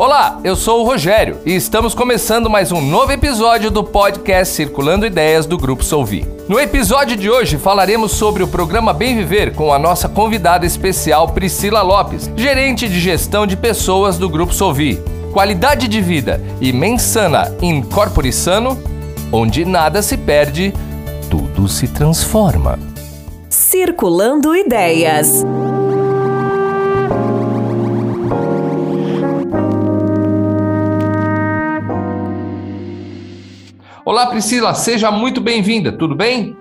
Olá, eu sou o Rogério e estamos começando mais um novo episódio do podcast Circulando Ideias do Grupo Solvi. No episódio de hoje falaremos sobre o programa Bem Viver com a nossa convidada especial Priscila Lopes, gerente de gestão de pessoas do Grupo Solvi. Qualidade de vida e mensana incorpore sano, onde nada se perde, tudo se transforma. Circulando Ideias. Olá, Priscila, seja muito bem-vinda, tudo bem?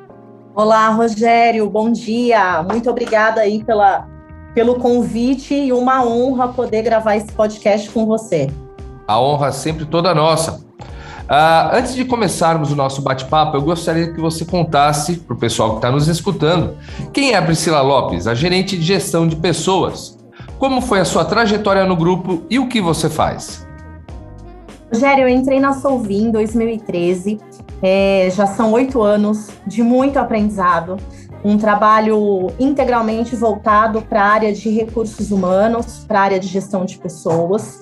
Olá, Rogério, bom dia. Muito obrigada aí pela, pelo convite e uma honra poder gravar esse podcast com você. A honra é sempre toda nossa. Uh, antes de começarmos o nosso bate-papo, eu gostaria que você contasse para o pessoal que está nos escutando quem é a Priscila Lopes, a gerente de gestão de pessoas. Como foi a sua trajetória no grupo e o que você faz? Rogério, eu entrei na Solvi em 2013. É, já são oito anos de muito aprendizado. Um trabalho integralmente voltado para a área de recursos humanos, para a área de gestão de pessoas.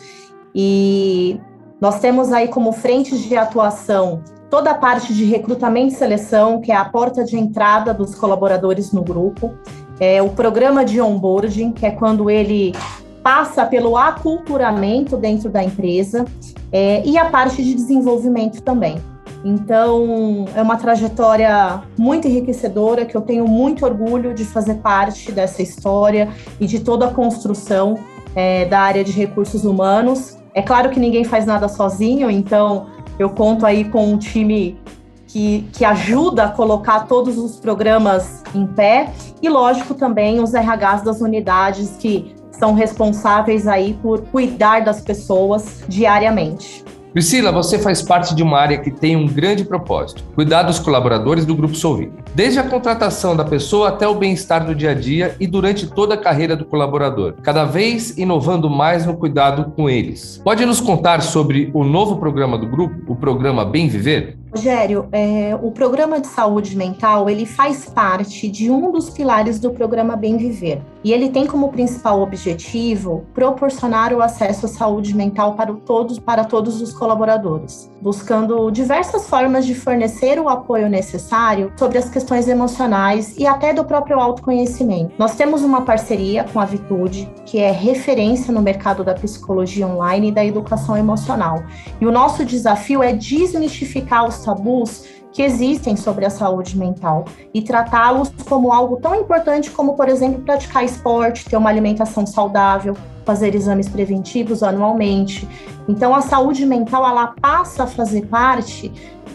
E nós temos aí como frente de atuação toda a parte de recrutamento e seleção, que é a porta de entrada dos colaboradores no grupo, é o programa de onboarding, que é quando ele passa pelo aculturamento dentro da empresa é, e a parte de desenvolvimento também. Então, é uma trajetória muito enriquecedora que eu tenho muito orgulho de fazer parte dessa história e de toda a construção é, da área de recursos humanos. É claro que ninguém faz nada sozinho, então eu conto aí com um time que, que ajuda a colocar todos os programas em pé e, lógico, também os RHs das unidades que são responsáveis aí por cuidar das pessoas diariamente. Priscila, você faz parte de uma área que tem um grande propósito: cuidar dos colaboradores do Grupo Solvi. Desde a contratação da pessoa até o bem-estar do dia a dia e durante toda a carreira do colaborador, cada vez inovando mais no cuidado com eles. Pode nos contar sobre o novo programa do grupo, o programa Bem Viver? Rogério, é, o programa de saúde mental ele faz parte de um dos pilares do programa Bem Viver e ele tem como principal objetivo proporcionar o acesso à saúde mental para todos, para todos os colaboradores, buscando diversas formas de fornecer o apoio necessário sobre as questões emocionais e até do próprio autoconhecimento. Nós temos uma parceria com a Vitude, que é referência no mercado da psicologia online e da educação emocional. E o nosso desafio é desmistificar os tabus que existem sobre a saúde mental e tratá-los como algo tão importante como, por exemplo, praticar esporte, ter uma alimentação saudável, fazer exames preventivos anualmente. Então, a saúde mental ela passa a fazer parte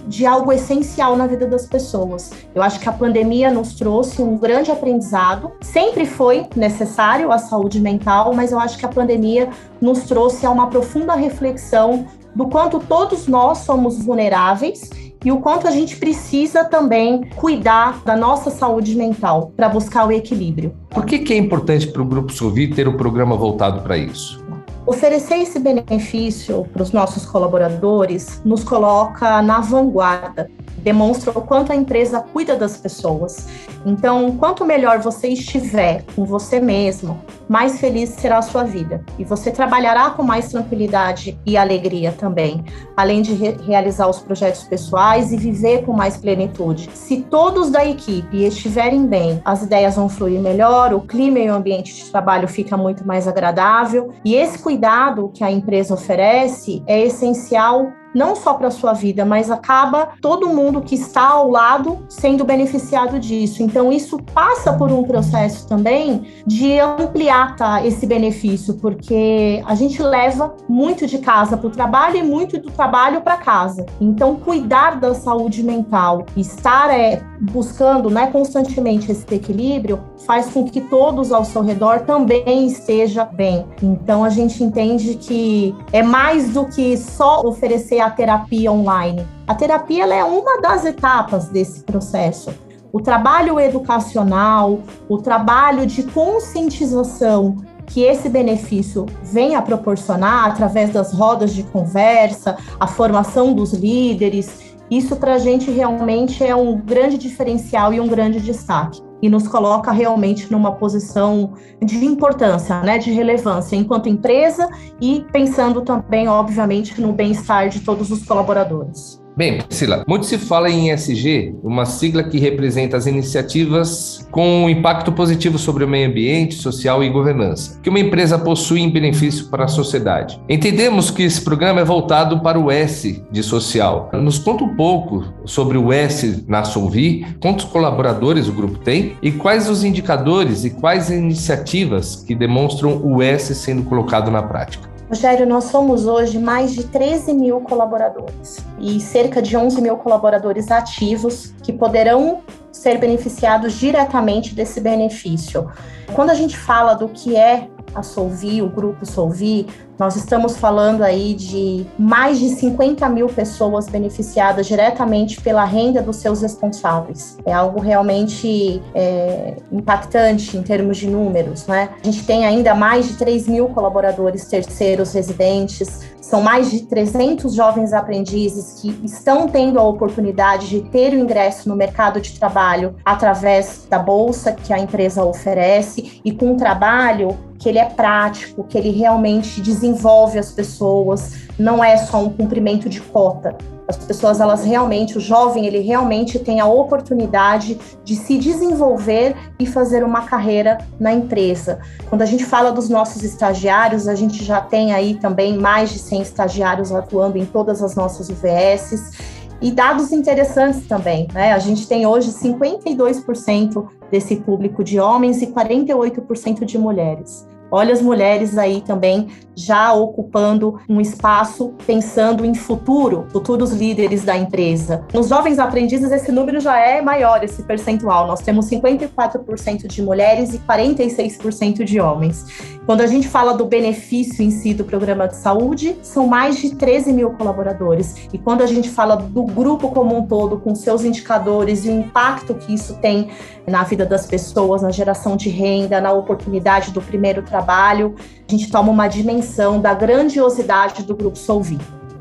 de algo essencial na vida das pessoas. Eu acho que a pandemia nos trouxe um grande aprendizado. Sempre foi necessário a saúde mental, mas eu acho que a pandemia nos trouxe a uma profunda reflexão do quanto todos nós somos vulneráveis e o quanto a gente precisa também cuidar da nossa saúde mental para buscar o equilíbrio. Por que, que é importante para o Grupo Sovi ter um programa voltado para isso? Oferecer esse benefício para os nossos colaboradores nos coloca na vanguarda demonstra o quanto a empresa cuida das pessoas. Então, quanto melhor você estiver com você mesmo, mais feliz será a sua vida. E você trabalhará com mais tranquilidade e alegria também, além de re realizar os projetos pessoais e viver com mais plenitude. Se todos da equipe estiverem bem, as ideias vão fluir melhor, o clima e o ambiente de trabalho fica muito mais agradável. E esse cuidado que a empresa oferece é essencial não só para a sua vida, mas acaba todo mundo que está ao lado sendo beneficiado disso. Então, isso passa por um processo também de ampliar tá, esse benefício, porque a gente leva muito de casa para o trabalho e muito do trabalho para casa. Então, cuidar da saúde mental, estar é, buscando né, constantemente esse equilíbrio, faz com que todos ao seu redor também esteja bem. Então, a gente entende que é mais do que só oferecer a terapia online. A terapia é uma das etapas desse processo. O trabalho educacional, o trabalho de conscientização que esse benefício vem a proporcionar através das rodas de conversa, a formação dos líderes, isso para a gente realmente é um grande diferencial e um grande destaque. E nos coloca realmente numa posição de importância, né, de relevância enquanto empresa e pensando também, obviamente, no bem-estar de todos os colaboradores. Bem, Priscila, muito se fala em ESG, uma sigla que representa as iniciativas com um impacto positivo sobre o meio ambiente, social e governança, que uma empresa possui em benefício para a sociedade. Entendemos que esse programa é voltado para o S de social. Nos conta um pouco sobre o S na Solvi, quantos colaboradores o grupo tem e quais os indicadores e quais iniciativas que demonstram o S sendo colocado na prática. Rogério, nós somos hoje mais de 13 mil colaboradores e cerca de 11 mil colaboradores ativos que poderão ser beneficiados diretamente desse benefício. Quando a gente fala do que é a Solvi, o grupo Solvi, nós estamos falando aí de mais de 50 mil pessoas beneficiadas diretamente pela renda dos seus responsáveis. É algo realmente é, impactante em termos de números, né? A gente tem ainda mais de 3 mil colaboradores terceiros residentes, são mais de 300 jovens aprendizes que estão tendo a oportunidade de ter o ingresso no mercado de trabalho através da bolsa que a empresa oferece e com um trabalho que ele é prático, que ele realmente desenvolve as pessoas, não é só um cumprimento de cota. As pessoas, elas realmente, o jovem, ele realmente tem a oportunidade de se desenvolver e fazer uma carreira na empresa. Quando a gente fala dos nossos estagiários, a gente já tem aí também mais de 100 estagiários atuando em todas as nossas UVSs. E dados interessantes também, né? A gente tem hoje 52% desse público de homens e 48% de mulheres. Olha as mulheres aí também já ocupando um espaço pensando em futuro, futuros líderes da empresa. Nos jovens aprendizes, esse número já é maior, esse percentual. Nós temos 54% de mulheres e 46% de homens. Quando a gente fala do benefício em si do programa de saúde, são mais de 13 mil colaboradores. E quando a gente fala do grupo como um todo, com seus indicadores e o impacto que isso tem na vida das pessoas, na geração de renda, na oportunidade do primeiro trabalho, a gente toma uma dimensão da grandiosidade do Grupo Solvi.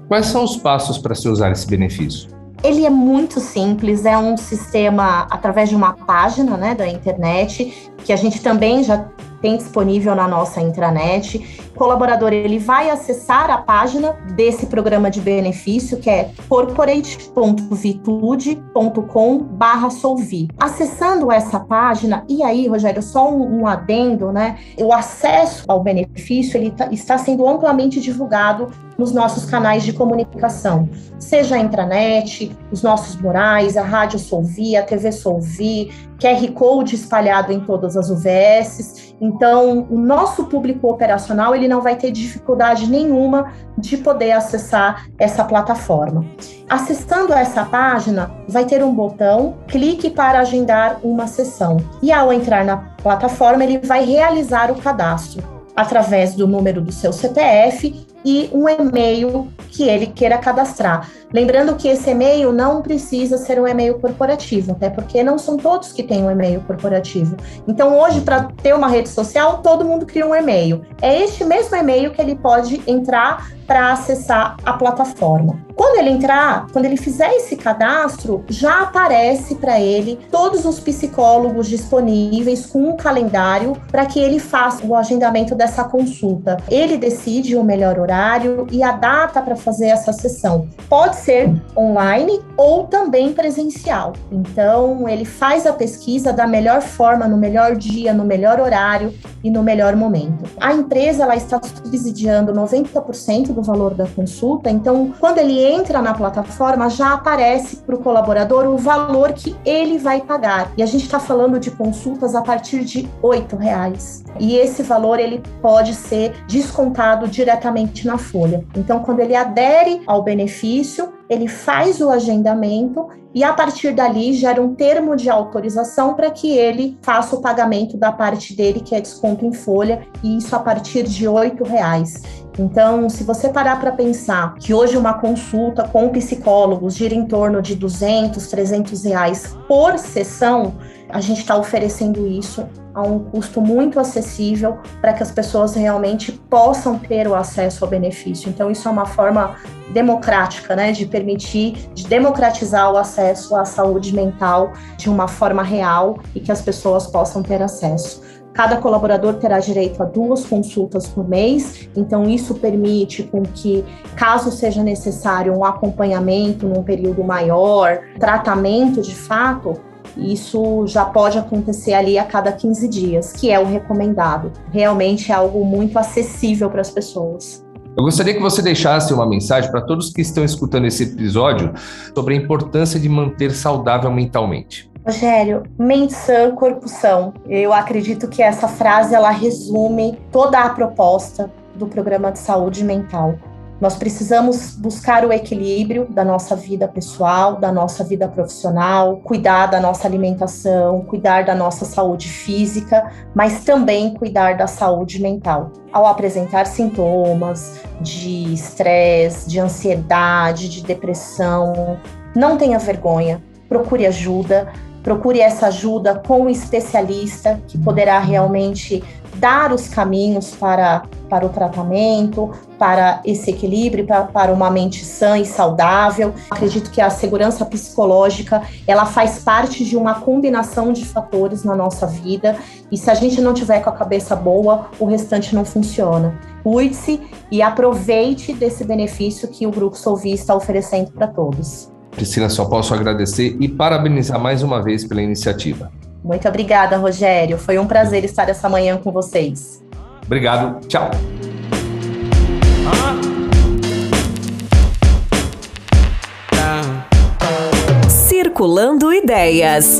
Quais são os passos para se usar esse benefício? Ele é muito simples, é um sistema através de uma página né, da internet, que a gente também já tem disponível na nossa intranet. O colaborador ele vai acessar a página desse programa de benefício que é corporate.vitude.com/solvi. Acessando essa página e aí, Rogério, só um, um adendo, né? O acesso ao benefício ele tá, está sendo amplamente divulgado nos nossos canais de comunicação, seja a intranet, os nossos murais, a Rádio Solvi, a TV Solvi, QR Code espalhado em todas as UVSs. Então, o nosso público operacional ele não vai ter dificuldade nenhuma de poder acessar essa plataforma. Acessando essa página, vai ter um botão, clique para agendar uma sessão. E ao entrar na plataforma, ele vai realizar o cadastro através do número do seu CPF e um e-mail que ele queira cadastrar. Lembrando que esse e-mail não precisa ser um e-mail corporativo, até porque não são todos que têm um e-mail corporativo. Então, hoje, para ter uma rede social, todo mundo cria um e-mail. É este mesmo e-mail que ele pode entrar para acessar a plataforma. Quando ele entrar, quando ele fizer esse cadastro, já aparece para ele todos os psicólogos disponíveis com um calendário para que ele faça o agendamento dessa consulta. Ele decide o melhor horário e a data para fazer essa sessão. Pode ser online ou também presencial. Então, ele faz a pesquisa da melhor forma, no melhor dia, no melhor horário e no melhor momento. A empresa ela está subsidiando 90% do valor da consulta, então, quando ele entra na plataforma, já aparece para o colaborador o valor que ele vai pagar. E a gente está falando de consultas a partir de R$ reais. E esse valor ele pode ser descontado diretamente na folha. Então, quando ele adere ao benefício, ele faz o agendamento e a partir dali gera um termo de autorização para que ele faça o pagamento da parte dele, que é desconto em folha, e isso a partir de R$ reais. Então, se você parar para pensar que hoje uma consulta com psicólogos gira em torno de 200, 300 reais por sessão, a gente está oferecendo isso a um custo muito acessível para que as pessoas realmente possam ter o acesso ao benefício. Então, isso é uma forma democrática, né, de permitir de democratizar o acesso à saúde mental de uma forma real e que as pessoas possam ter acesso. Cada colaborador terá direito a duas consultas por mês, então isso permite com que, caso seja necessário um acompanhamento num período maior, tratamento de fato, isso já pode acontecer ali a cada 15 dias, que é o recomendado. Realmente é algo muito acessível para as pessoas. Eu gostaria que você deixasse uma mensagem para todos que estão escutando esse episódio sobre a importância de manter saudável mentalmente. Rogério, mente sã, corpo são. Eu acredito que essa frase ela resume toda a proposta do programa de saúde mental. Nós precisamos buscar o equilíbrio da nossa vida pessoal, da nossa vida profissional, cuidar da nossa alimentação, cuidar da nossa saúde física, mas também cuidar da saúde mental. Ao apresentar sintomas de estresse, de ansiedade, de depressão, não tenha vergonha, procure ajuda, procure essa ajuda com um especialista que poderá realmente dar os caminhos para, para o tratamento, para esse equilíbrio, para, para uma mente sã e saudável. Acredito que a segurança psicológica ela faz parte de uma combinação de fatores na nossa vida e se a gente não tiver com a cabeça boa, o restante não funciona. Cuide-se e aproveite desse benefício que o Grupo Solvi está oferecendo para todos. Priscila, só posso agradecer e parabenizar mais uma vez pela iniciativa. Muito obrigada, Rogério. Foi um prazer estar essa manhã com vocês. Obrigado. Tchau. Circulando Ideias.